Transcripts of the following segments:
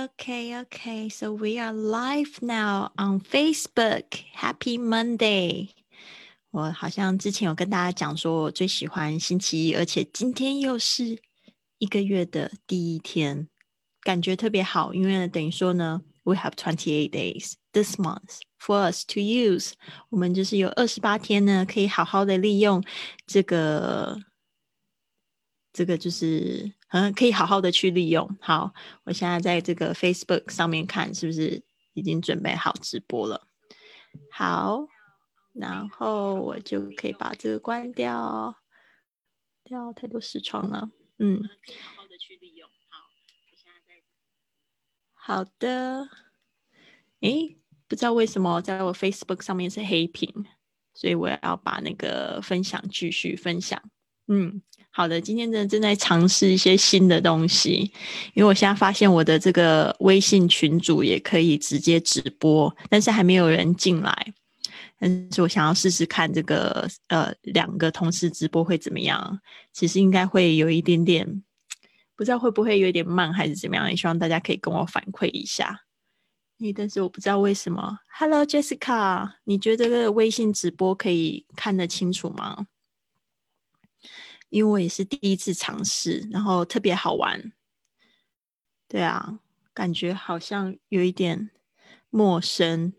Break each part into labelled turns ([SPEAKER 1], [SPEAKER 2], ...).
[SPEAKER 1] Okay, okay. So we are live now on Facebook. Happy Monday. 我好像之前有跟大家讲说，我最喜欢星期一，而且今天又是一个月的第一天，感觉特别好，因为等于说呢，we have twenty eight days this month for us to use。我们就是有二十八天呢，可以好好的利用这个，这个就是 嗯，可以好好的去利用。好，我现在在这个 Facebook 上面看，是不是已经准备好直播了？好。然后我就可以把这个关掉，掉太多视窗了。嗯，好好的去利用。好，我现在在。好的。诶，不知道为什么在我 Facebook 上面是黑屏，所以我要把那个分享继续分享。嗯，好的。今天真的正在尝试一些新的东西，因为我现在发现我的这个微信群组也可以直接直播，但是还没有人进来。但是我想要试试看这个呃两个同时直播会怎么样？其实应该会有一点点，不知道会不会有点慢还是怎么样？也希望大家可以跟我反馈一下。诶，但是我不知道为什么。Hello Jessica，你觉得这个微信直播可以看得清楚吗？因为我也是第一次尝试，然后特别好玩。对啊，感觉好像有一点陌生。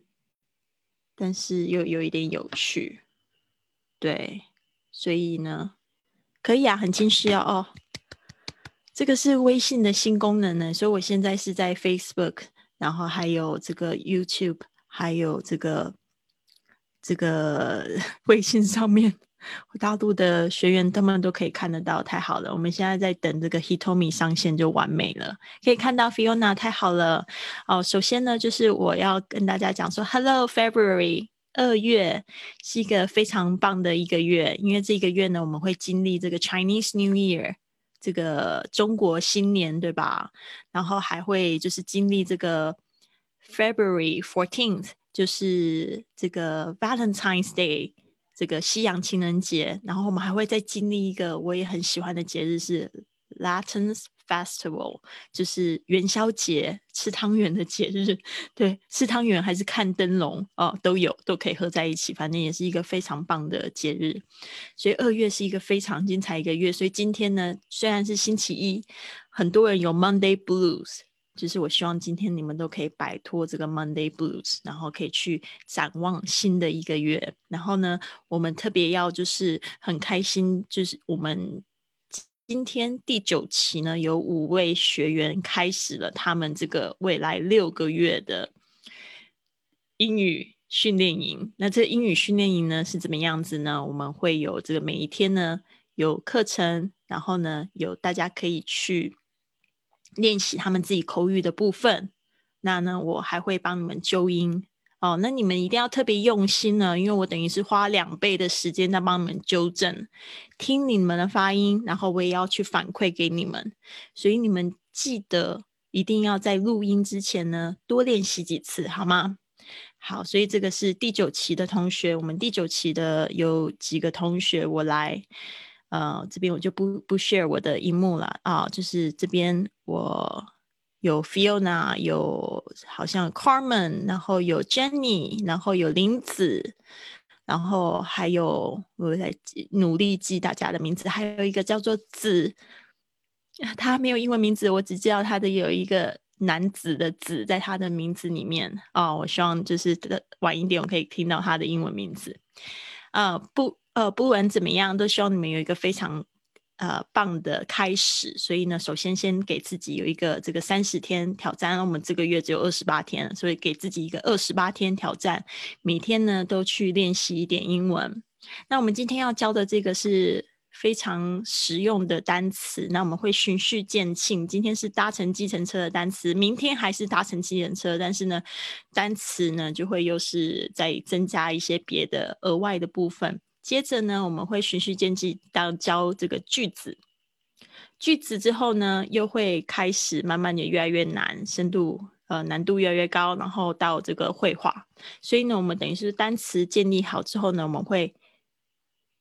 [SPEAKER 1] 但是又有一点有趣，对，所以呢，可以啊，很清晰哦。哦，这个是微信的新功能呢，所以我现在是在 Facebook，然后还有这个 YouTube，还有这个这个 微信上面。大陆的学员他们都可以看得到，太好了！我们现在在等这个 Hitomi 上线就完美了，可以看到 Fiona，太好了！哦，首先呢，就是我要跟大家讲说，Hello February，二月是一个非常棒的一个月，因为这个月呢，我们会经历这个 Chinese New Year，这个中国新年，对吧？然后还会就是经历这个 February fourteenth，就是这个 Valentine's Day。这个西洋情人节，然后我们还会再经历一个我也很喜欢的节日是 Latins Festival，就是元宵节，吃汤圆的节日。对，吃汤圆还是看灯笼哦，都有，都可以合在一起，反正也是一个非常棒的节日。所以二月是一个非常精彩一个月。所以今天呢，虽然是星期一，很多人有 Monday Blues。就是我希望今天你们都可以摆脱这个 Monday Blues，然后可以去展望新的一个月。然后呢，我们特别要就是很开心，就是我们今天第九期呢，有五位学员开始了他们这个未来六个月的英语训练营。那这英语训练营呢是怎么样子呢？我们会有这个每一天呢有课程，然后呢有大家可以去。练习他们自己口语的部分，那呢，我还会帮你们纠音哦。那你们一定要特别用心呢，因为我等于是花两倍的时间在帮你们纠正，听你们的发音，然后我也要去反馈给你们。所以你们记得一定要在录音之前呢，多练习几次，好吗？好，所以这个是第九期的同学，我们第九期的有几个同学，我来。呃，这边我就不不 share 我的荧幕了啊，就是这边我有 Fiona，有好像 Carmen，然后有 Jenny，然后有林子，然后还有我在努力记大家的名字，还有一个叫做子，他没有英文名字，我只知道他的有一个男子的子在他的名字里面啊，我希望就是晚一点我可以听到他的英文名字，啊不。呃，不管怎么样，都希望你们有一个非常呃棒的开始。所以呢，首先先给自己有一个这个三十天挑战。我们这个月只有二十八天，所以给自己一个二十八天挑战，每天呢都去练习一点英文。那我们今天要教的这个是非常实用的单词。那我们会循序渐进。今天是搭乘计程车的单词，明天还是搭乘计程车，但是呢，单词呢就会又是再增加一些别的额外的部分。接着呢，我们会循序渐进到教这个句子，句子之后呢，又会开始慢慢的越来越难，深度呃难度越来越高，然后到这个绘画。所以呢，我们等于是单词建立好之后呢，我们会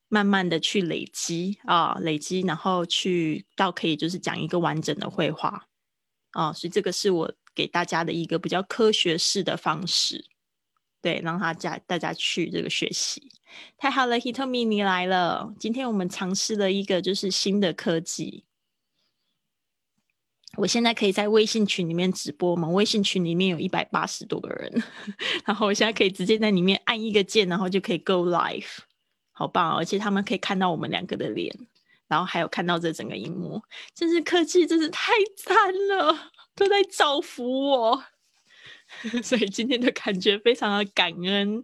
[SPEAKER 1] 慢慢的去累积啊，累积，然后去到可以就是讲一个完整的绘画啊。所以这个是我。给大家的一个比较科学式的方式，对，让他家大家去这个学习。太好了，Hitomi 你来了。今天我们尝试了一个就是新的科技。我现在可以在微信群里面直播吗？微信群里面有一百八十多个人，然后我现在可以直接在里面按一个键，然后就可以 go live，好棒！而且他们可以看到我们两个的脸，然后还有看到这整个荧幕，真是科技，真是太赞了，都在造福我。所以今天的感觉非常的感恩，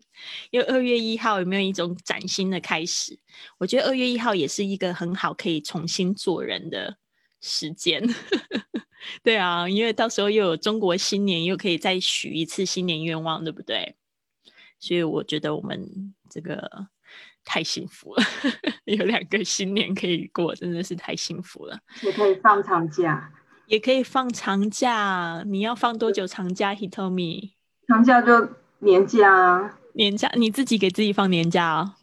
[SPEAKER 1] 因为二月一号有没有一种崭新的开始？我觉得二月一号也是一个很好可以重新做人的时间。对啊，因为到时候又有中国新年，又可以再许一次新年愿望，对不对？所以我觉得我们这个太幸福了，有两个新年可以过，真的是太幸福了。
[SPEAKER 2] 也可以放长假。
[SPEAKER 1] 也可以放长假，你要放多久长假？Hitomi，
[SPEAKER 2] 长假就年假啊，
[SPEAKER 1] 年假你自己给自己放年假啊？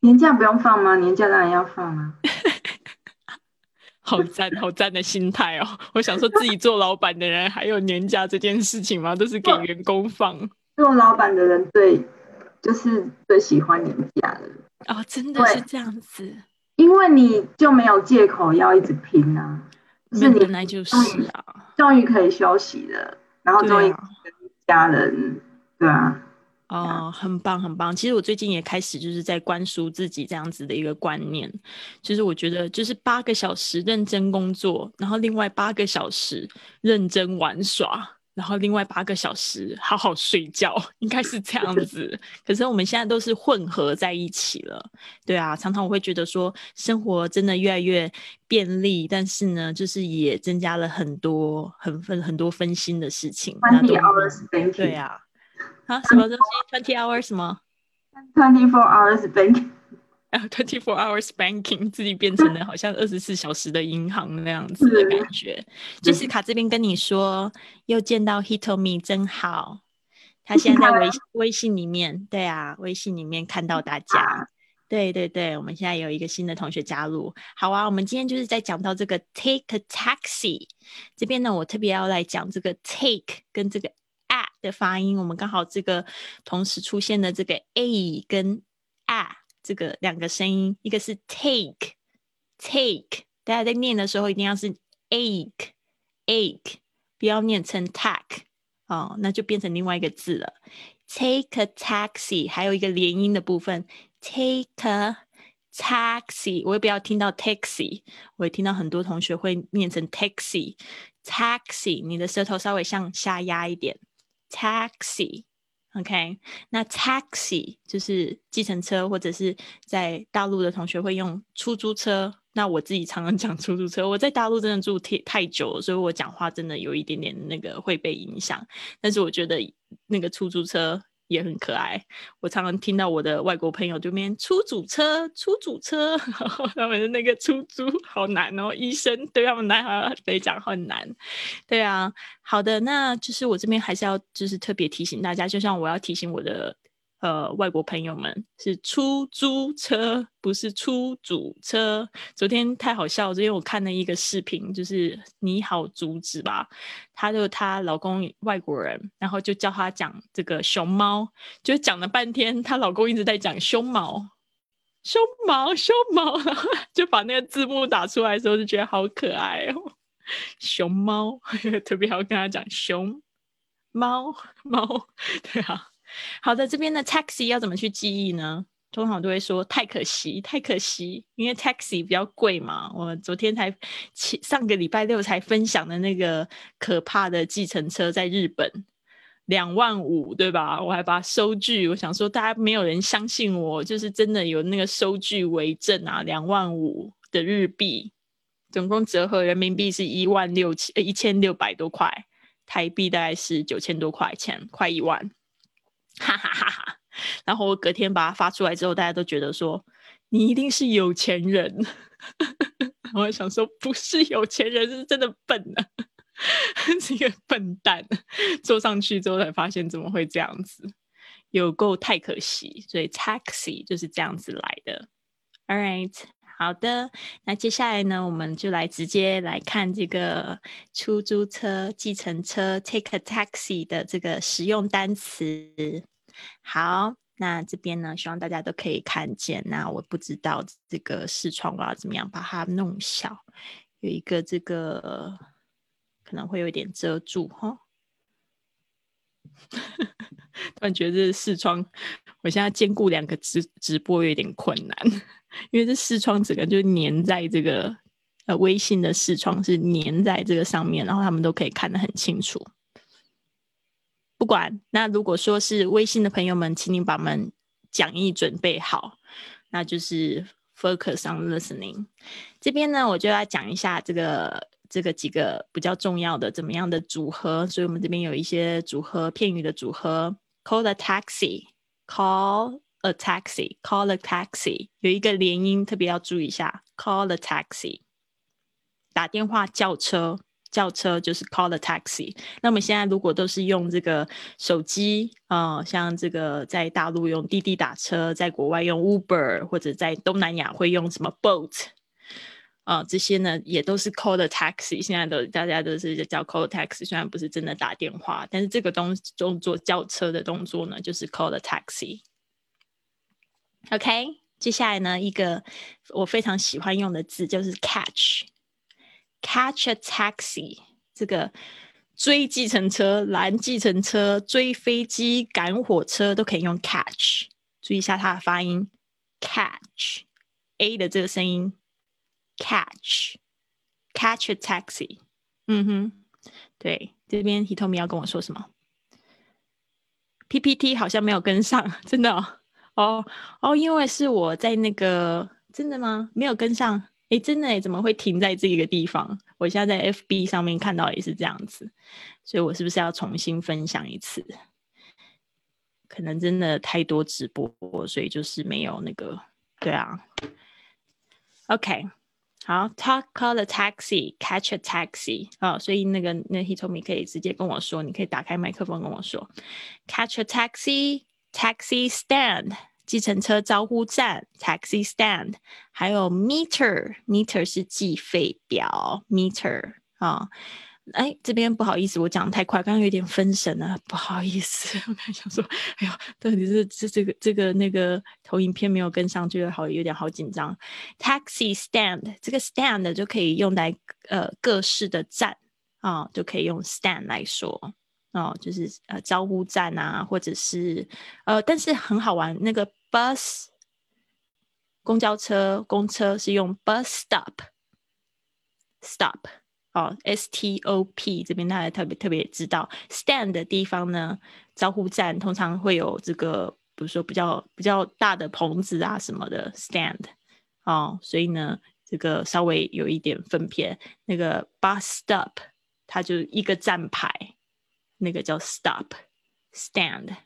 [SPEAKER 2] 年假不用放吗？年假当然要放啊！
[SPEAKER 1] 好赞，好赞的心态哦！我想说，自己做老板的人还有年假这件事情吗？都是给员工放。
[SPEAKER 2] 做老板的人最就是最喜欢年假了
[SPEAKER 1] 哦，真的是这样子，
[SPEAKER 2] 因为你就没有借口要一直拼啊。是
[SPEAKER 1] 本来就是啊，
[SPEAKER 2] 终于可以休息了，然后终于跟家人，对啊，
[SPEAKER 1] 哦，很棒很棒。其实我最近也开始就是在灌输自己这样子的一个观念，就是我觉得就是八个小时认真工作，然后另外八个小时认真玩耍。然后另外八个小时好好睡觉，应该是这样 子。可是我们现在都是混合在一起了，对啊。常常我会觉得说，生活真的越来越便利，但是呢，就是也增加了很多很分很多分心的事情。
[SPEAKER 2] Twenty hours banking，
[SPEAKER 1] 对啊。啊，什么东西？Twenty hours 什么
[SPEAKER 2] ？Twenty four hours banking。
[SPEAKER 1] Twenty four hours banking 自己变成了好像二十四小时的银行那样子的感觉。就是卡这边跟你说，又见到 Hitomi 真好。他现在在微 微信里面，对啊，微信里面看到大家。对对对，我们现在有一个新的同学加入。好啊，我们今天就是在讲到这个 take a taxi 这边呢，我特别要来讲这个 take 跟这个 at 的发音。我们刚好这个同时出现的这个 a 跟 a。这个两个声音，一个是 take，take，大家在念的时候一定要是 ache，ache，不要念成 tack，哦，那就变成另外一个字了。take a taxi，还有一个连音的部分，take a taxi，我也不要听到 taxi，我也听到很多同学会念成 taxi，taxi，你的舌头稍微向下压一点，taxi。OK，那 taxi 就是计程车，或者是在大陆的同学会用出租车。那我自己常常讲出租车，我在大陆真的住太太久了，所以我讲话真的有一点点那个会被影响。但是我觉得那个出租车。也很可爱，我常常听到我的外国朋友对面出租车、出租车，他们的那个出租好难哦，医生对他们来来讲很难。对啊，好的，那就是我这边还是要就是特别提醒大家，就像我要提醒我的。呃，外国朋友们是出租车，不是出租车。昨天太好笑，昨天我看了一个视频，就是你好竹子吧，她就她老公外国人，然后就叫她讲这个熊猫，就讲了半天，她老公一直在讲胸毛，胸毛，胸毛，然后就把那个字幕打出来的时候，就觉得好可爱哦，熊猫，特别好跟他讲熊猫猫，对啊。好的，这边的 taxi 要怎么去记忆呢？通常都会说太可惜，太可惜，因为 taxi 比较贵嘛。我昨天才上个礼拜六才分享的那个可怕的计程车，在日本两万五，对吧？我还把收据，我想说大家没有人相信我，就是真的有那个收据为证啊，两万五的日币，总共折合人民币是一万六千一千六百多块，台币大概是九千多块钱，快一万。哈哈哈哈然后我隔天把它发出来之后，大家都觉得说你一定是有钱人。我想说不是有钱人，是真的笨啊，是一个笨蛋。坐上去之后才发现怎么会这样子，有够太可惜。所以 taxi 就是这样子来的。All right，好的，那接下来呢，我们就来直接来看这个出租车、计程车 （take a taxi） 的这个实用单词。好，那这边呢，希望大家都可以看见。那我不知道这个视窗我要怎么样把它弄小，有一个这个可能会有点遮住哈。突然觉得这视窗，我现在兼顾两个直直播有点困难，因为这视窗整个就粘在这个呃微信的视窗是粘在这个上面，然后他们都可以看得很清楚。不管那如果说是微信的朋友们，请你把们讲义准备好，那就是 focus on listening。这边呢，我就要讲一下这个。这个几个比较重要的怎么样的组合？所以我们这边有一些组合片语的组合，call a taxi，call a taxi，call a taxi，有一个连音特别要注意一下，call a taxi，打电话叫车，叫车就是 call a taxi。那么现在如果都是用这个手机啊，像这个在大陆用滴滴打车，在国外用 Uber，或者在东南亚会用什么 Boat。啊，这些呢也都是 call the taxi，现在都大家都是叫 call taxi，虽然不是真的打电话，但是这个动动作叫车的动作呢，就是 call the taxi。OK，接下来呢一个我非常喜欢用的字就是 catch，catch a taxi，这个追计程车、拦计程车、追飞机、赶火车都可以用 catch，注意一下它的发音，catch，a 的这个声音。Catch, catch a taxi。嗯哼，对，这边 Hitomi 要跟我说什么？PPT 好像没有跟上，真的哦哦，因为是我在那个真的吗？没有跟上？哎，真的，怎么会停在这个地方？我现在在 FB 上面看到也是这样子，所以我是不是要重新分享一次？可能真的太多直播，所以就是没有那个，对啊。OK。好，talk call a taxi, catch a taxi 啊，所以那个那 Hitomi 可以直接跟我说，你可以打开麦克风跟我说，catch a taxi, taxi stand，计程车招呼站，taxi stand，还有 meter，meter 是计费表，meter 啊。哎，这边不好意思，我讲太快，刚刚有点分神了，不好意思。我刚想说，哎呦，到底是这这个这个那个投影片没有跟上，去好有点好紧张。Taxi stand，这个 stand 就可以用来呃各式的站啊，就可以用 stand 来说哦，就是呃招呼站啊，或者是呃，但是很好玩，那个 bus 公交车公车是用 bus stop，stop。哦，stop 这边大家特别特别知道，stand 的地方呢，招呼站通常会有这个，比如说比较比较大的棚子啊什么的 stand，哦，所以呢，这个稍微有一点分片。那个 bus stop 它就一个站牌，那个叫 stop，stand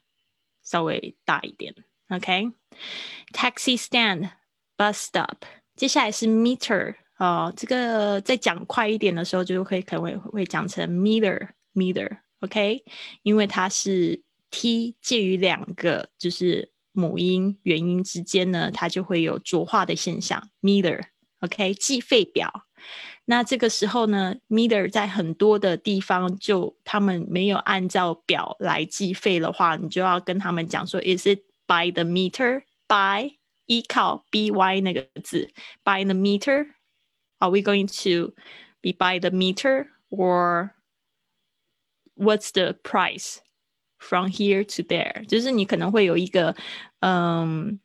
[SPEAKER 1] 稍微大一点，OK，taxi stand，bus stop，接下来是 meter。哦，这个再讲快一点的时候，就会可能会会讲成 meter meter，OK，因为它是 t 介于两个就是母音元音之间呢，它就会有浊化的现象。meter，OK，计费表。那这个时候呢，meter 在很多的地方就他们没有按照表来计费的话，你就要跟他们讲说，is it by the meter？by 依靠 by 那个字，by the meter。Are we going to be by the meter or what's the price from here to there？就是你可能会有一个嗯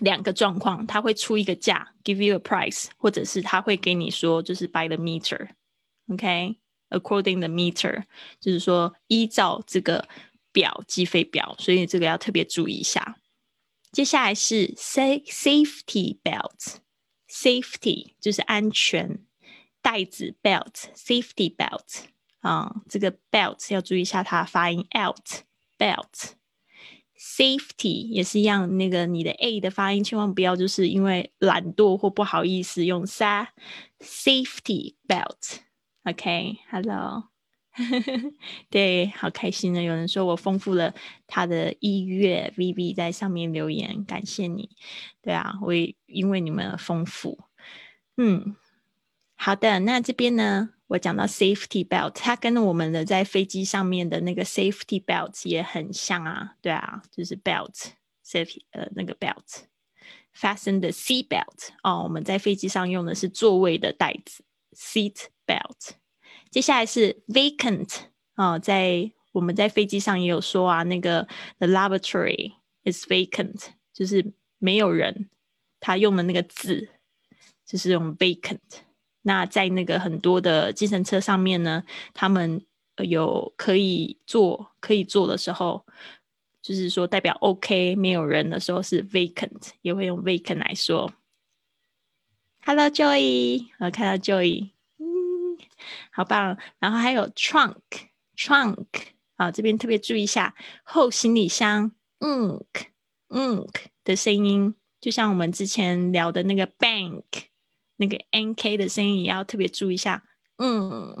[SPEAKER 1] 两个状况，他会出一个价，give you a price，或者是他会给你说就是 by the meter，OK，according the meter，就是说依照这个表计费表，所以这个要特别注意一下。接下来是 say safety belt。Safety 就是安全带子，belt，safety belt 啊，这个 belt 要注意一下它发音 Safety 也是一样，那个你的 a 的发音千万不要就是因为懒惰或不好意思用 sa，safety belt，OK，Hello，对，好开心呢。有人说我丰富了他的音乐，VV 在上面留言，感谢你。对啊，我也因为你们而丰富。嗯，好的。那这边呢，我讲到 safety belt，它跟我们的在飞机上面的那个 safety belt 也很像啊。对啊，就是 belt，safety 呃那个 belt，fasten the seat belt。哦，我们在飞机上用的是座位的带子，seat belt。接下来是 vacant 啊，在我们在飞机上也有说啊，那个 the laboratory is vacant，就是没有人，他用的那个字就是用 vacant。那在那个很多的计程车上面呢，他们有可以坐可以坐的时候，就是说代表 OK 没有人的时候是 vacant，也会用 vacant 来说。Hello Joy，我看到 Joy 嗯。好棒，然后还有 trunk，trunk 啊，这边特别注意一下后行李箱，unk，unk 的声音，就像我们之前聊的那个 bank，那个 nk 的声音也要特别注意一下，嗯，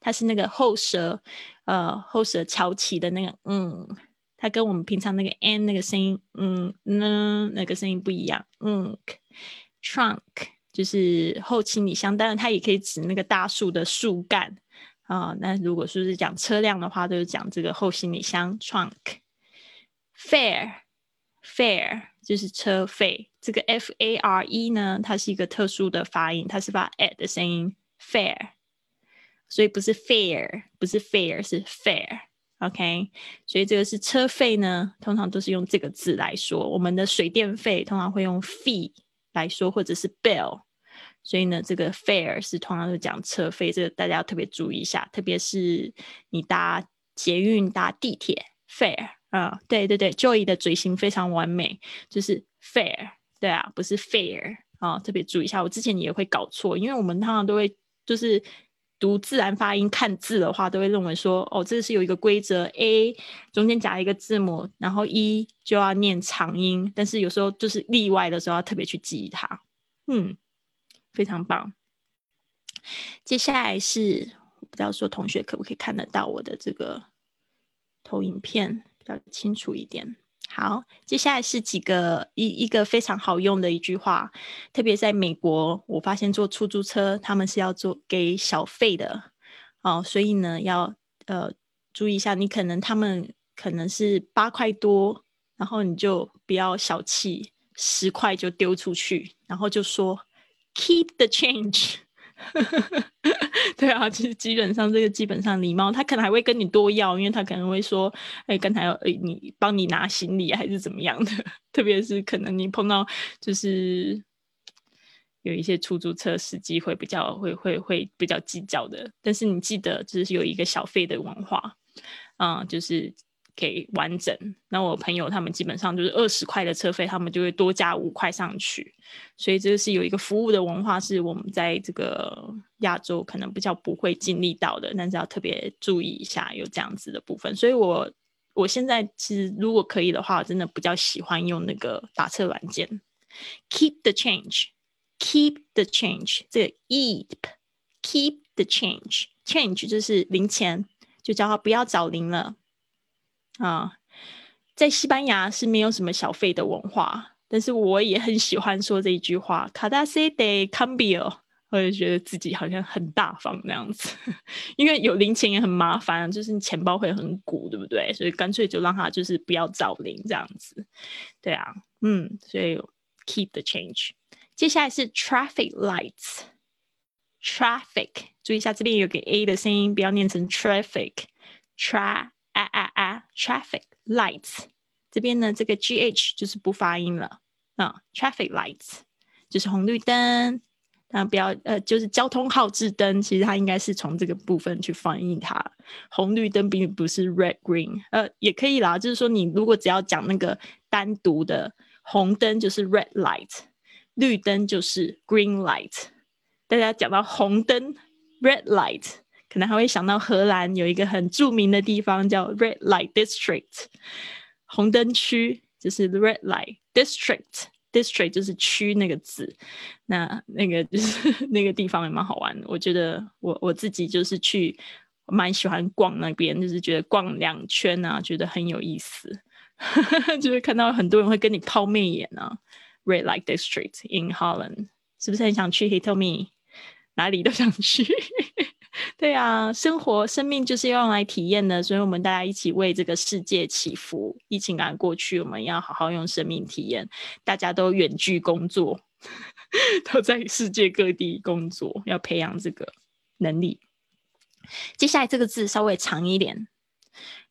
[SPEAKER 1] 它是那个后舌，呃，后舌翘起的那个，嗯，它跟我们平常那个 n 那个声音，嗯呢，那个声音不一样，unk，trunk。就是后行李箱，当然它也可以指那个大树的树干啊。那如果说是讲车辆的话，就是讲这个后行李箱 （trunk）。fare，fare 就是车费。这个 f a r e 呢，它是一个特殊的发音，它是发 a 的声音，fair，。所以不是 fair，不是 fair，是 fair，OK，所以这个是车费呢，通常都是用这个字来说。我们的水电费通常会用 fee。来说，或者是 bill，所以呢，这个 fare 是通常是讲车费，这个大家要特别注意一下，特别是你搭捷运、搭地铁，fare 啊，对对对，Joy 的嘴型非常完美，就是 fare，对啊，不是 fair 啊，特别注意一下，我之前也会搞错，因为我们通常都会就是读自然发音，看字的话都会认为说，哦，这是有一个规则，a 中间夹一个字母，然后 e 就要念长音，但是有时候就是例外的时候要特别去记它。嗯，非常棒。接下来是不知道说同学可不可以看得到我的这个投影片比较清楚一点。好，接下来是几个一一个非常好用的一句话，特别在美国，我发现坐出租车他们是要做给小费的哦，所以呢要呃注意一下，你可能他们可能是八块多，然后你就不要小气，十块就丢出去，然后就说 keep the change。对啊，其实基本上这个基本上礼貌，他可能还会跟你多要，因为他可能会说，哎，刚才要你帮你拿行李还是怎么样的，特别是可能你碰到就是有一些出租车司机会比较会会会比较计较的，但是你记得就是有一个小费的文化，啊，就是。给完整，那我朋友他们基本上就是二十块的车费，他们就会多加五块上去，所以这个是有一个服务的文化，是我们在这个亚洲可能比较不会经历到的，但是要特别注意一下有这样子的部分。所以我我现在其实如果可以的话，我真的比较喜欢用那个打车软件，keep the change，keep the change，这个 eep，keep the change，change 就是零钱，就叫他不要找零了。啊，在西班牙是没有什么小费的文化，但是我也很喜欢说这一句话：“cada se de cambio”，我就觉得自己好像很大方那样子，因为有零钱也很麻烦，就是你钱包会很鼓，对不对？所以干脆就让他就是不要找零这样子，对啊，嗯，所以 keep the change。接下来是 traffic lights，traffic，注意一下这边有个 a 的声音，不要念成 traffic，tra。啊啊啊！Traffic lights 这边呢，这个 G H 就是不发音了啊。Traffic lights 就是红绿灯，那不要呃，就是交通号志灯。其实它应该是从这个部分去翻译它。红绿灯并不是 red green，呃，也可以啦。就是说，你如果只要讲那个单独的红灯，就是 red light；绿灯就是 green light。大家讲到红灯 red light。可能还会想到荷兰有一个很著名的地方叫 Red Light District，红灯区就是 Red Light District，District 就是区那个字，那那个就是那个地方也蛮好玩的。我觉得我我自己就是去蛮喜欢逛那边，就是觉得逛两圈啊，觉得很有意思，就是看到很多人会跟你抛媚眼啊。Red Light District in Holland，是不是很想去？He told me，哪里都想去。对啊，生活生命就是要用来体验的，所以我们大家一起为这个世界祈福。疫情赶过去，我们要好好用生命体验。大家都远距工作，都在世界各地工作，要培养这个能力。接下来这个字稍微长一点，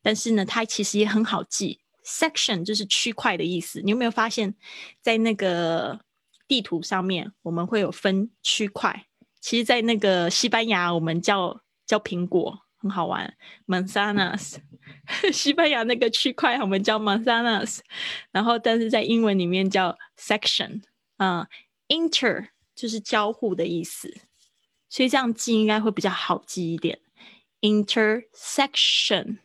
[SPEAKER 1] 但是呢，它其实也很好记。Section 就是区块的意思。你有没有发现，在那个地图上面，我们会有分区块？其实，在那个西班牙，我们叫叫苹果，很好玩，manzanas。西班牙那个区块，我们叫 manzanas。然后，但是在英文里面叫 section。嗯，inter 就是交互的意思，所以这样记应该会比较好记一点。intersection。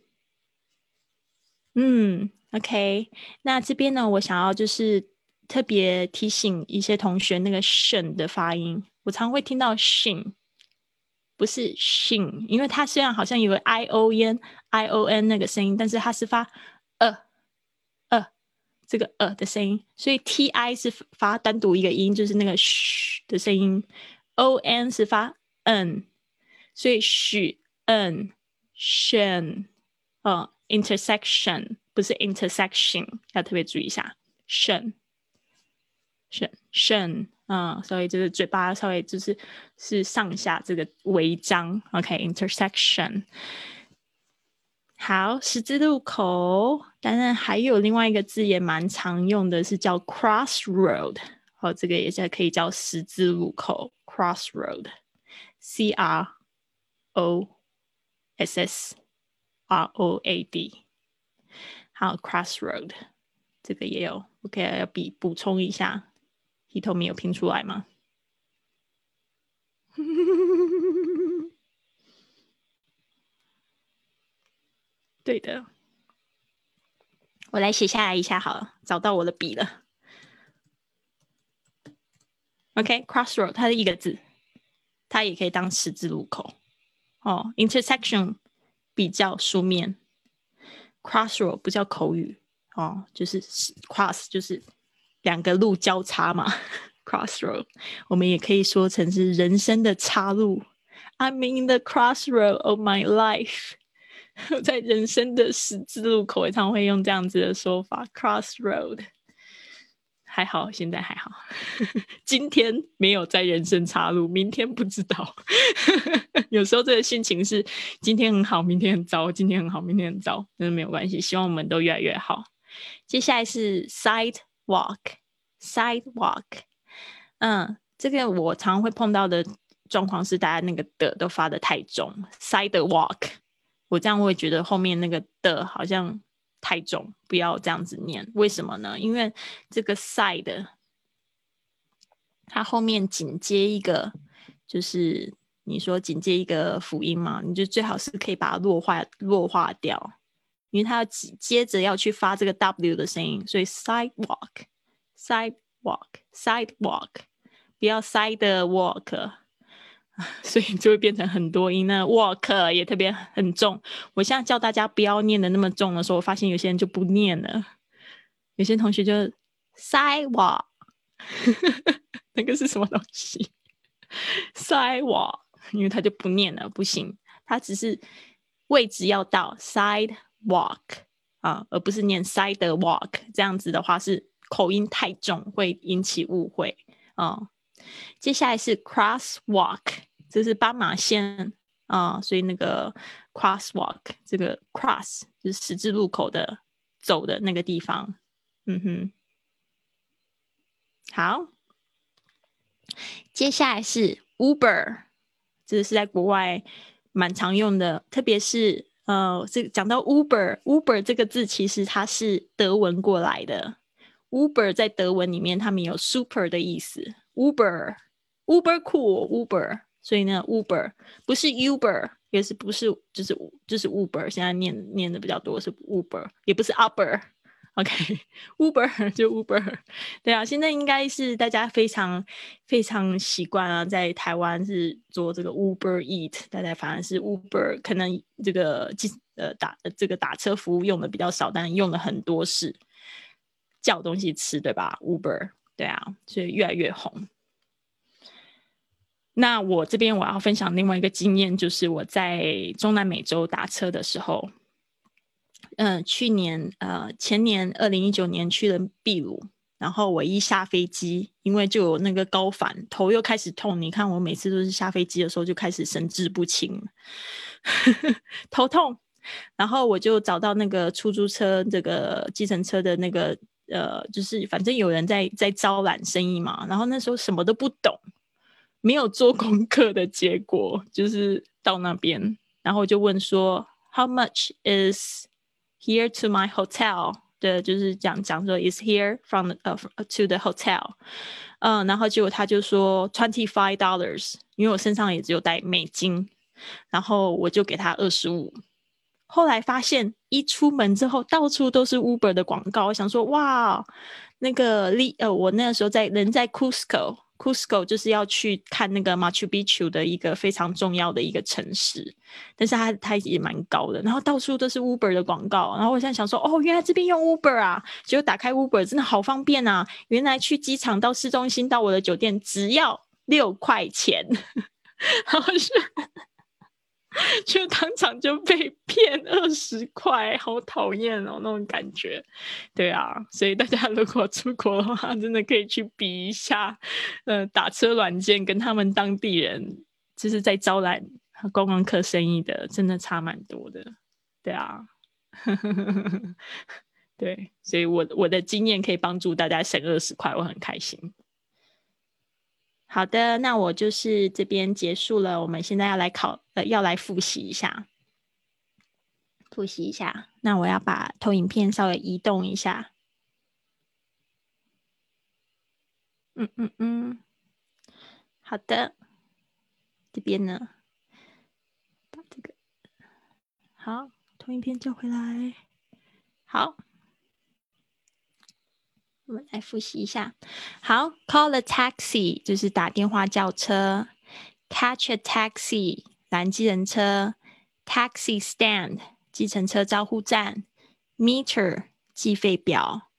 [SPEAKER 1] 嗯。OK，那这边呢，我想要就是特别提醒一些同学，那个 “shin” 的发音，我常会听到 “shin”，不是 “shin”，因为它虽然好像有个 “i o n i o n” 那个声音，但是它是发呃呃这个呃的声音，所以 “t i” 是发单独一个音，就是那个 “sh” 的声音，“o n” 是发 “n”，所以 “sh n shin” 啊，intersection。不是 intersection，要特别注意一下。shen shen shen 嗯，所以就是嘴巴稍微就是是上下这个微张。OK，intersection。好，十字路口，当然还有另外一个字也蛮常用的，是叫 crossroad。哦，这个也是可以叫十字路口 crossroad，C R O S S R O A D。好，crossroad 这个也有，OK，要比补充一下，He told me 有拼出来吗？对的，我来写下来一下好了，找到我的笔了。OK，crossroad 它是一个字，它也可以当十字路口。哦，intersection 比较书面。Crossroad 不叫口语哦，就是 cross 就是两个路交叉嘛。Crossroad 我们也可以说成是人生的岔路。I'm in the crossroad of my life，在人生的十字路口，常常会用这样子的说法。Crossroad。还好，现在还好。今天没有在人生岔路，明天不知道。有时候这个心情是今天很好，明天很糟；今天很好，明天很糟，真的没有关系。希望我们都越来越好。接下来是 side Walk, sidewalk。嗯，这个我常会碰到的状况是，大家那个的都发的太重。sidewalk，我这样会觉得后面那个的好像。太重，不要这样子念。为什么呢？因为这个 side 它后面紧接一个，就是你说紧接一个辅音嘛，你就最好是可以把它弱化弱化掉，因为他要接着要去发这个 w 的声音，所以 sidewalk sidewalk sidewalk 不要 sidewalk。所以就会变成很多音呢，walk 也特别很重。我现在叫大家不要念的那么重的时候，我发现有些人就不念了。有些同学就 sidewalk，那个是什么东西？sidewalk，因为他就不念了，不行，他只是位置要到 side walk 啊，而不是念 sidewalk。这样子的话是口音太重，会引起误会啊。接下来是 crosswalk。这是斑马线啊，所以那个 crosswalk 这个 cross 就是十字路口的走的那个地方。嗯哼，好，接下来是 Uber，这是在国外蛮常用的，特别是呃，这讲到 Uber，Uber 这个字其实它是德文过来的。Uber 在德文里面，他们有 super 的意思。Uber，Uber cool，Uber。所以呢，Uber 不是 Uber，也是不是就是就是 Uber。现在念念的比较多是 Uber，也不是 Upper OK，Uber 就 Uber，对啊，现在应该是大家非常非常习惯啊，在台湾是做这个 Uber Eat，大家反而是 Uber，可能这个呃打这个打车服务用的比较少，但用的很多是叫东西吃，对吧？Uber，对啊，所以越来越红。那我这边我要分享另外一个经验，就是我在中南美洲打车的时候。嗯，去年呃前年二零一九年去了秘鲁，然后我一下飞机，因为就有那个高反，头又开始痛。你看我每次都是下飞机的时候就开始神志不清，头痛，然后我就找到那个出租车这个计程车的那个呃，就是反正有人在在招揽生意嘛。然后那时候什么都不懂，没有做功课的结果，就是到那边，然后就问说，How much is Here to my hotel 的，就是讲讲说 is here from 呃 to the hotel，嗯，然后结果他就说 twenty five dollars，因为我身上也只有带美金，然后我就给他二十五。后来发现一出门之后，到处都是 Uber 的广告，我想说哇，那个利呃，我那个时候在人在 Cusco。Cusco 就是要去看那个 Machu Picchu 的一个非常重要的一个城市，但是它它也蛮高的，然后到处都是 Uber 的广告，然后我现在想说，哦，原来这边用 Uber 啊，结果打开 Uber 真的好方便啊！原来去机场到市中心到我的酒店只要六块钱，然后是。就当场就被 骗二十块，好讨厌哦，那种感觉。对啊，所以大家如果出国的话，真的可以去比一下，呃，打车软件跟他们当地人就是在招揽观光客生意的，真的差蛮多的。对啊，对，所以我我的经验可以帮助大家省二十块，我很开心。好的，那我就是这边结束了。我们现在要来考，呃，要来复习一下，复习一下。那我要把投影片稍微移动一下。嗯嗯嗯，好的，这边呢，把这个好，投影片叫回来，好。我们来复习一下。好，call a taxi 就是打电话叫车，catch a taxi 拦计程车，taxi stand 计程车招呼站，meter 计费表，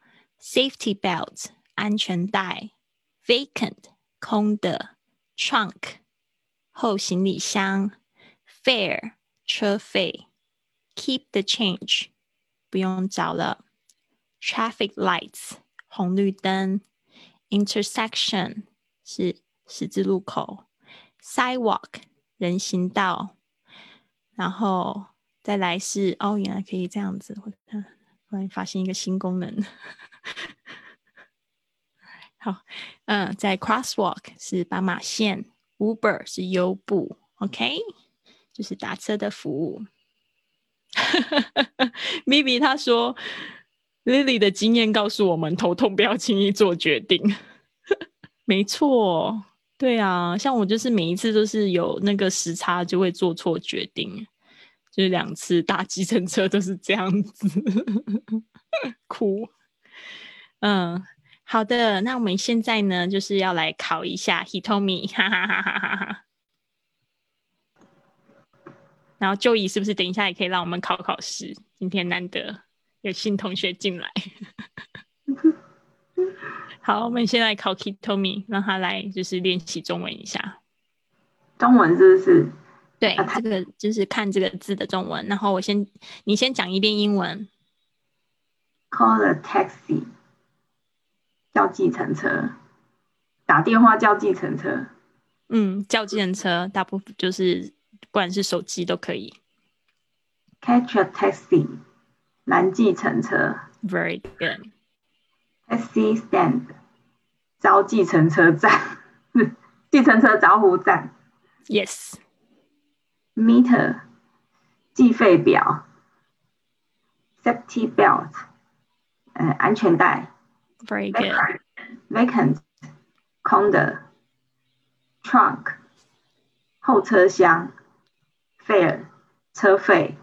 [SPEAKER 1] safety belt 安全带，vacant 空的，trunk 后行李箱，fare 车费，keep the change 不用找了，traffic lights。 红绿灯，intersection 是十字路口，sidewalk 人行道，然后再来是哦，原来可以这样子，我突然发现一个新功能。好，嗯，在 crosswalk 是斑马线，Uber 是优步，OK，就是打车的服务。Maybe 他说。Lily 的经验告诉我们，头痛不要轻易做决定。没错，对啊，像我就是每一次都是有那个时差，就会做错决定。就是两次搭计程车都是这样子，哭。嗯，好的，那我们现在呢，就是要来考一下 Hitomi，哈哈哈哈哈哈。然后就仪是不是等一下也可以让我们考考试？今天难得。有新同学进来，好，我们先来考 Kitomi，让他来就是练习中文一下。
[SPEAKER 2] 中文是不是？
[SPEAKER 1] 对，这个就是看这个字的中文。然后我先，你先讲一遍英文。
[SPEAKER 2] Call a taxi，叫计程车。打电话叫计程车。
[SPEAKER 1] 嗯，叫计程车，大部分就是不管是手机都可以。
[SPEAKER 2] Catch a taxi。拦计程车，
[SPEAKER 1] Very
[SPEAKER 2] good。Taxi stand，招计程车站，计程车招呼站。Yes。Meter，计费表。Safety belt，呃，安全带。
[SPEAKER 1] Very
[SPEAKER 2] good。Vacant，空的。Trunk，后车厢。Fare，车费。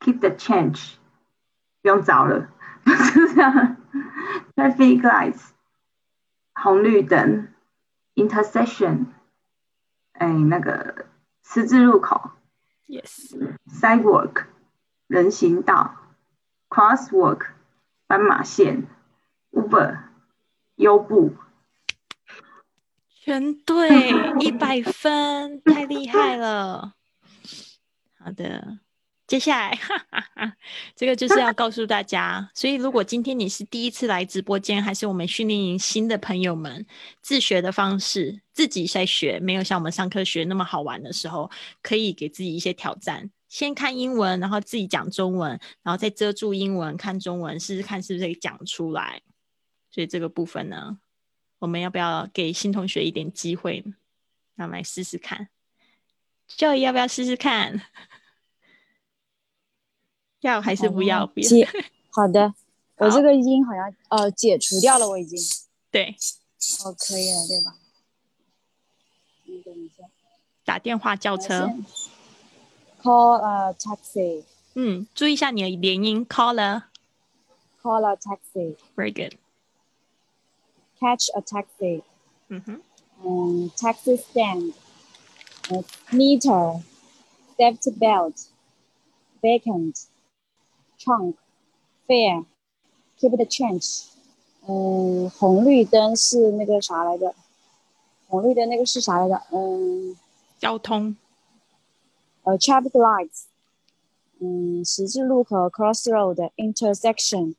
[SPEAKER 2] Keep the change。 不用找了，就是这样，traffic lights，红绿灯，intersection，哎，那个十字路口
[SPEAKER 1] ，yes，sidewalk，
[SPEAKER 2] 人行道，crosswalk，斑马线，Uber，优步，
[SPEAKER 1] 全对，一百分，太厉害了。好的。接下来，这个就是要告诉大家。所以，如果今天你是第一次来直播间，还是我们训练营新的朋友们，自学的方式自己在学，没有像我们上课学那么好玩的时候，可以给自己一些挑战。先看英文，然后自己讲中文，然后再遮住英文看中文，试试看是不是可以讲出来。所以这个部分呢，我们要不要给新同学一点机会？那我们来试试看。教育要不要试试看？要还是不要？
[SPEAKER 3] 解好的，我这个音好像呃解除掉了，我已经
[SPEAKER 1] 对，
[SPEAKER 3] 哦可以了，对吧？你等一下，
[SPEAKER 1] 打电话叫车
[SPEAKER 3] ，call a taxi。
[SPEAKER 1] 嗯，注意一下你的连音，call
[SPEAKER 3] a，call a taxi，very
[SPEAKER 1] good，catch
[SPEAKER 3] a taxi。
[SPEAKER 1] 嗯哼，
[SPEAKER 3] 嗯，taxi stand，meter，safety belt，vacant。Trunk, fair, keep the change。嗯，红绿灯是那个啥来着？红绿灯那个是啥来着？嗯，
[SPEAKER 1] 交通。
[SPEAKER 3] 呃，traffic lights。嗯，十字路口 crossroad intersection。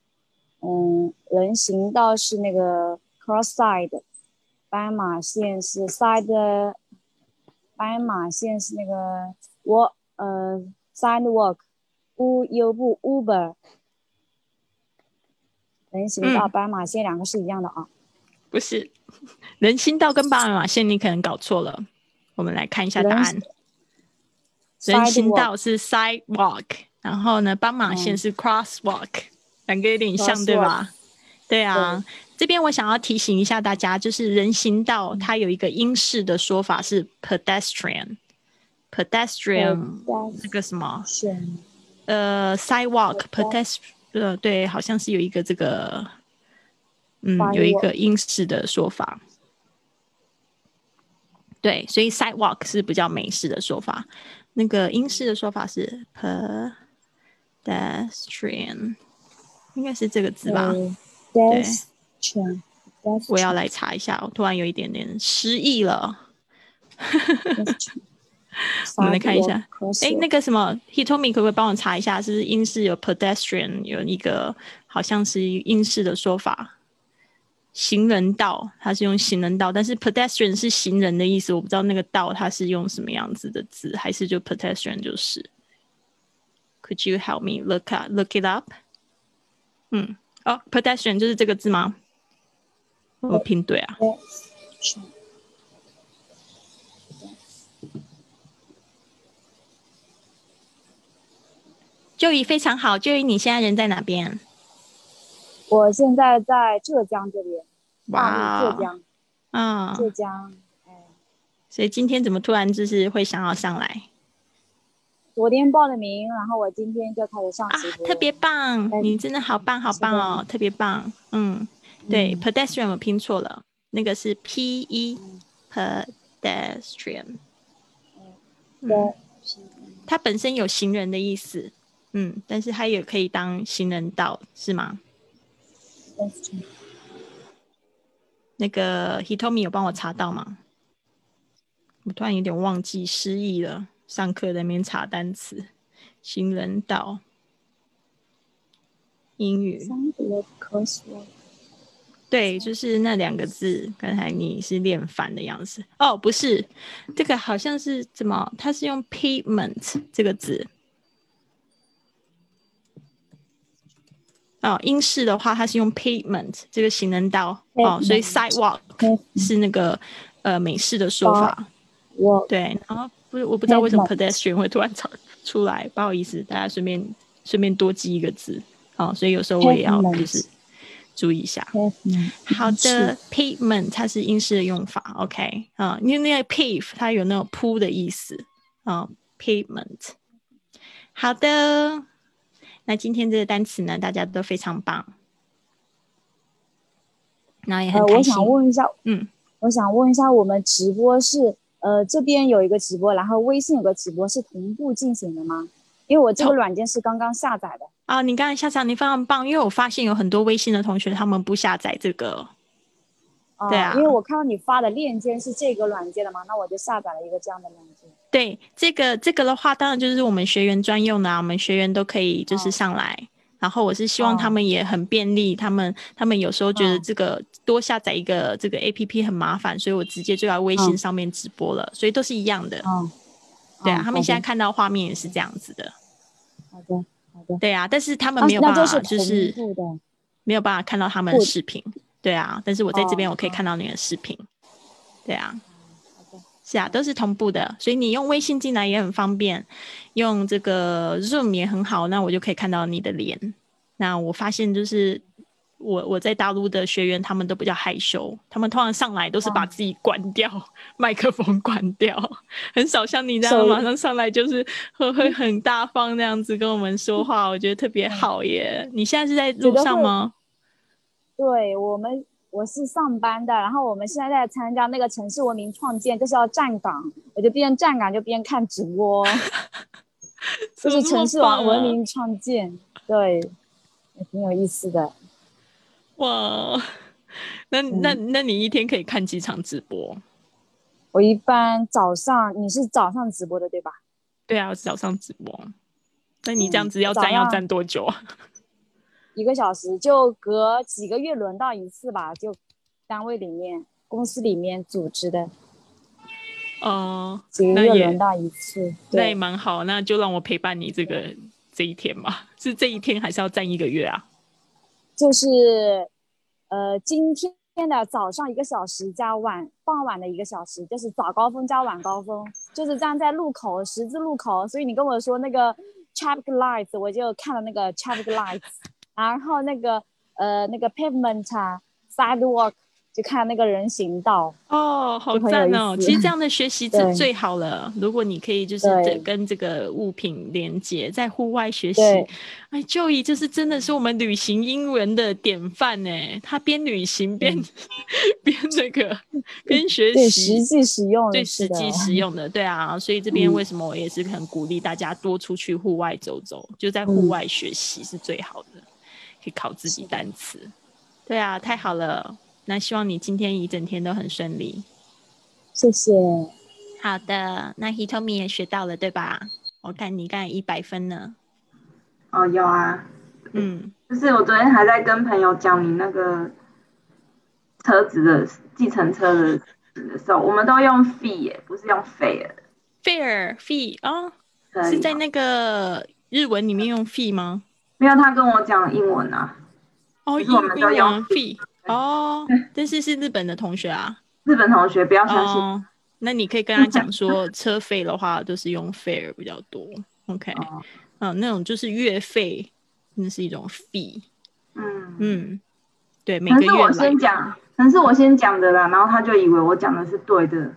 [SPEAKER 3] 嗯，人行道是那个 cross side。斑马线是 side。斑马线是那个 walk，呃，sidewalk。 U 优步 Uber，人行道斑马线两个是一样的啊？
[SPEAKER 1] 不是，人行道跟斑马线你可能搞错了。我们来看一下答案。人行道是 sidewalk，然后呢，斑马线是 crosswalk，两个有点像，对吧？对啊。这边我想要提醒一下大家，就是人行道它有一个英式的说法是 pedestrian，pedestrian 那个什么？呃，sidewalk，pedestrian，呃，对，好像是有一个这个，嗯，有一个英式的说法，对，所以 sidewalk 是比较美式的说法，那个英式的说法是 pedestrian，应该是这个字吧？
[SPEAKER 3] 对，
[SPEAKER 1] 我要来查一下，我突然有一点点失忆了。我们来看一下，哎，那个什么，Hitomi 可不可以帮我查一下，是不是英式有 pedestrian 有一个好像是英式的说法，行人道，它是用行人道，但是 pedestrian 是行人的意思，我不知道那个道它是用什么样子的字，还是就 pedestrian 就是。Could you help me look up look it up？嗯，哦，pedestrian 就是这个字吗？我拼对啊。就仪非常好，就仪你现在人在哪边？
[SPEAKER 3] 我现在在浙江这边，哇，浙江，
[SPEAKER 1] 嗯，
[SPEAKER 3] 浙江，
[SPEAKER 1] 哎，所以今天怎么突然就是会想要上来？
[SPEAKER 3] 昨天报的名，然后我今天就开始上
[SPEAKER 1] 啊，特别棒，你真的好棒，好棒哦，特别棒，嗯，对，pedestrian 我拼错了，那个是 P E pedestrian，嗯，它本身有行人的意思。嗯，但是它也可以当行人道，是吗？那个 Hitomi 有帮我查到吗？我突然有点忘记失忆了，上课在那边查单词，行人道，英语。对，就是那两个字。刚才你是练反的样子。哦，不是，这个好像是怎么？它是用 pavement 这个字。哦，英式的话，它是用 pavement 这个行人道哦，所以 sidewalk 是那个呃美式的说法。
[SPEAKER 3] 我
[SPEAKER 1] 对，然后不是我不知道为什么 pedestrian 会突然出出来，不好意思，大家顺便顺便多记一个字哦，所以有时候我也要就是注意一下。好的，pavement 它是英式的用法，OK 啊，因为那个 pave 它有那种铺的意思啊，pavement。好的。那今天这个单词呢，大家都非常棒，那也很
[SPEAKER 3] 呃，
[SPEAKER 1] 开心。
[SPEAKER 3] 我想问一下，
[SPEAKER 1] 嗯，
[SPEAKER 3] 我想问一下，我们直播是呃这边有一个直播，然后微信有个直播，是同步进行的吗？因为我这个软件是刚刚下载的。
[SPEAKER 1] 啊，你刚才下载你非常棒，因为我发现有很多微信的同学他们不下载这个，
[SPEAKER 3] 哦
[SPEAKER 1] 对啊
[SPEAKER 3] 因为我看到你发的链接是这个软件的嘛，那我就下载了一个这样的软件。
[SPEAKER 1] 对这个这个的话，当然就是我们学员专用的啊，我们学员都可以就是
[SPEAKER 3] 哦
[SPEAKER 1] 上来。然后我是希望他
[SPEAKER 3] 哦
[SPEAKER 1] 们也很便利，他们他们有时候觉得
[SPEAKER 3] 哦
[SPEAKER 1] 这个多下载一个这个 A P P 很麻烦，所以我直接就在微信
[SPEAKER 3] 嗯
[SPEAKER 1] 上面直播了，所以都是一样的。
[SPEAKER 3] 嗯，
[SPEAKER 1] 对啊，
[SPEAKER 3] 嗯
[SPEAKER 1] 他们现在看到画面也是这样子的。
[SPEAKER 3] 好的好的，
[SPEAKER 1] 对啊，但是他们
[SPEAKER 3] 啊
[SPEAKER 1] 没有办法，
[SPEAKER 3] 就是
[SPEAKER 1] 没有办法看到他们的视频。对啊，但是我在这边
[SPEAKER 3] 哦
[SPEAKER 1] 我可以
[SPEAKER 3] 哦
[SPEAKER 1] 看到你的视频。对啊，是啊，都是同步的，所以你用微信进来也很方便，用这个 Zoom 也很好，那我就可以看到你的脸。那我发现就是我我在大陆的学员，他们都比较害羞，他们通常上来都是把
[SPEAKER 3] 哦
[SPEAKER 1] 自己关掉，麦克风关掉，很少像你这样马上上来就是会会很大方那样子跟我们说话，我觉得特别好耶。你现在是在 路上吗？
[SPEAKER 3] 对我们，我是上班的，然后我们现在在参加那个城市文明创建，就是要站岗，我就边站岗就边看直播，
[SPEAKER 1] 这么
[SPEAKER 3] 是城市文文明创建，对，也挺有意思的。
[SPEAKER 1] 哇，那那
[SPEAKER 3] 嗯
[SPEAKER 1] 那你一天可以看几场直播？
[SPEAKER 3] 我一般早上，你是早上直播的对吧？
[SPEAKER 1] 对啊，我是早上直播。那你这样
[SPEAKER 3] 嗯
[SPEAKER 1] 子要站要站多久啊？
[SPEAKER 3] 一个小时，就隔几个月轮到一次吧，就单位里面、公司里面组织的，
[SPEAKER 1] 哦、
[SPEAKER 3] 几个月轮到一次。
[SPEAKER 1] 那也，蛮好，那就让我陪伴你这个这一天吧。是这一天还是要站一个月啊？
[SPEAKER 3] 就是呃，今天的早上一个小时加晚傍晚的一个小时，就是早高峰加晚高峰，就是站在路口十字路口。所以你跟我说那个 traffic lights，我就看了那个 traffic lights，然后那个呃那个 pavement 啊 sidewalk 就看那个人行道。
[SPEAKER 1] 哦，好赞哦！其实这样的学习是最好了。如果你可以就是跟这个物品连接，在户外学习，哎，Joey 就是真的是我们旅行英文的典范呢。他边旅行边 边那个边学
[SPEAKER 3] 对，
[SPEAKER 1] 习，
[SPEAKER 3] 实际使用
[SPEAKER 1] 最实际使用的，对啊，所以这边
[SPEAKER 3] 嗯
[SPEAKER 1] 为什么我也是很鼓励大家多出去户外走走，就在户
[SPEAKER 3] 嗯
[SPEAKER 1] 外学习是最好的，可以考自己单词。对啊，太好了，那希望你今天一整天都很顺利。
[SPEAKER 3] 谢谢。
[SPEAKER 1] 好的，那 Hitomi 也学到了，对吧？我看你刚才一百分呢。
[SPEAKER 2] 哦，有啊，
[SPEAKER 1] 嗯，
[SPEAKER 2] 就是我昨天还在跟朋友讲你那个车子的计程车的的时候，我们都用 fee 耶，不是用 fair。
[SPEAKER 1] fair fee 哦，
[SPEAKER 2] 可以
[SPEAKER 1] 是在那个日文里面用 fee 吗？
[SPEAKER 2] 没有他跟我讲英文啊，
[SPEAKER 1] 哦，英
[SPEAKER 2] 可是我们都
[SPEAKER 1] 英
[SPEAKER 2] 用
[SPEAKER 1] 文 fee 哦，但是是日本的同学啊。
[SPEAKER 2] 日本同学不要相信。
[SPEAKER 1] 哦，那你可以跟他讲说，车费的话都是用 fare 比较多。OK，
[SPEAKER 2] 哦
[SPEAKER 1] 嗯，那种就是月费，那是一种 fee。
[SPEAKER 2] 嗯，
[SPEAKER 1] 嗯，对，每
[SPEAKER 2] 可是我
[SPEAKER 1] 个月来
[SPEAKER 2] 先讲，可能是我先讲的啦，然后他就以为我讲的是对的。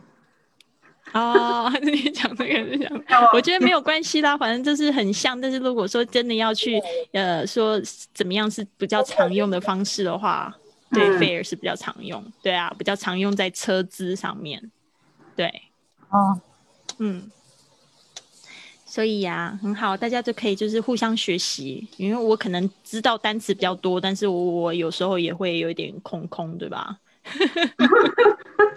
[SPEAKER 1] 哦，你讲这个是讲。我觉得没有关系啦，反正就是很像。但是如果说真的要去，呃，说怎么样是比较常用的方式的话，对、
[SPEAKER 2] 嗯。
[SPEAKER 1] fare 是比较常用，对啊，比较常用在车资上面，对，
[SPEAKER 3] 哦，
[SPEAKER 1] 嗯，所以呀、很好，大家就可以就是互相学习，因为我可能知道单词比较多，但是我我有时候也会有一点空空，对吧？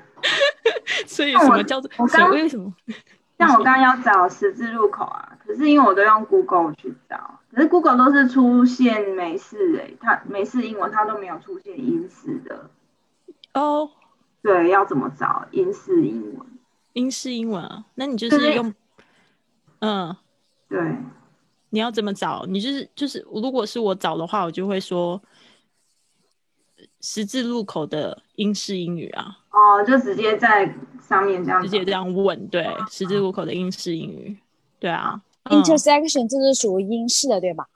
[SPEAKER 1] 所以什么叫做
[SPEAKER 2] 我刚
[SPEAKER 1] 么为什么？
[SPEAKER 2] 像我刚刚要找十字路口啊，可是因为我都用 Google 去找，可是 Google 都是出现美式诶、它美式英文它都没有出现英式的。
[SPEAKER 1] 哦，
[SPEAKER 2] 对，要怎么找英式英文？
[SPEAKER 1] 英式英文啊？那你就
[SPEAKER 2] 就是是
[SPEAKER 1] 用，嗯，
[SPEAKER 2] 对，
[SPEAKER 1] 你要怎么找？你就是就是，如果是我找的话，我就会说十字路口的英式英语啊。
[SPEAKER 2] 哦，就直接在上面这样。
[SPEAKER 1] 直接这样问，对，十字路口的英式英语，对啊，嗯
[SPEAKER 3] intersection 这是属于英式的对吧？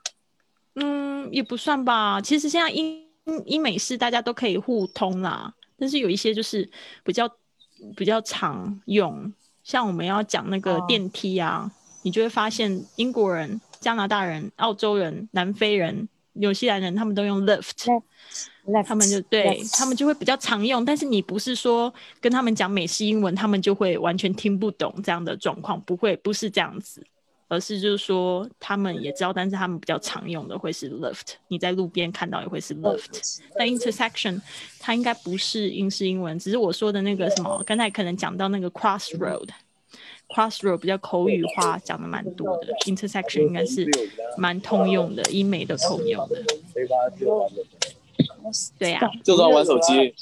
[SPEAKER 1] 嗯，也不算吧。其实现在英英美式大家都可以互通啦，但是有一些就是比较比较常用，像我们要讲那个
[SPEAKER 3] 哦
[SPEAKER 1] 电梯啊，你就会发现英国人加拿大人、澳洲人、南非人、纽西兰人，他们都用 left。他们就对他们就会比较常用，但是你不是说跟他们讲美式英文，他们就会完全听不懂这样的状况，不会，不是这样子，而是就是说他们也知道，但是他们比较常用的会是 left，你在路边看到也会是 left。但 intersection 它应该不是英式英文，只是我说的那个什么，刚才可能讲到那个 crossroad。Crossroad 比较口语化，讲的蛮多的。Intersection 应该是蛮通用的，英美都通用的。对呀、
[SPEAKER 4] 就知道玩手机。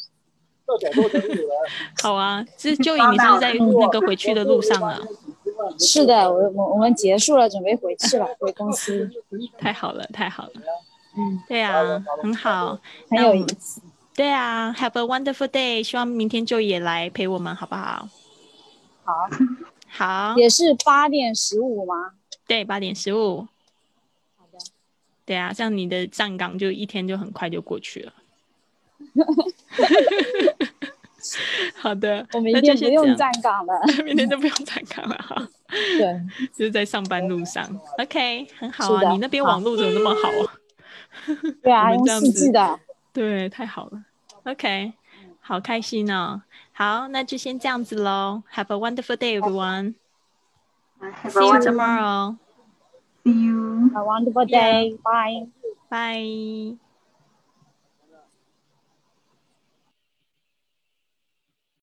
[SPEAKER 1] 好啊，这就你是在那个回去的路上了？
[SPEAKER 3] 是的，我我我们结束了，准备回去了，回公司。
[SPEAKER 1] 太好了，太好了。
[SPEAKER 3] 嗯，
[SPEAKER 1] 对啊，很好，
[SPEAKER 3] 很有意思。
[SPEAKER 1] 对啊，Have a wonderful day，希望明天就也来陪我们，好不好？
[SPEAKER 3] 好，
[SPEAKER 1] 好，
[SPEAKER 3] 也是八点十五吗？
[SPEAKER 1] 对，八点十五。对啊，像你的站岗就一天就很快就过去了。好的，
[SPEAKER 3] 我明
[SPEAKER 1] 那就
[SPEAKER 3] 天不用站岗了。
[SPEAKER 1] 明天就不用站岗了哈，
[SPEAKER 3] 对，
[SPEAKER 1] 就是在上班路上。OK，很好啊，你那边网络怎么那么好啊？
[SPEAKER 3] 对啊，用四
[SPEAKER 1] 我们这样子
[SPEAKER 3] G 的。
[SPEAKER 1] 对，太好了。OK，好开心哦。好，那就先这样子喽。Have a wonderful day, everyone. See you tomorrow.
[SPEAKER 2] See you.
[SPEAKER 3] Have A wonderful day. Bye.
[SPEAKER 1] Bye.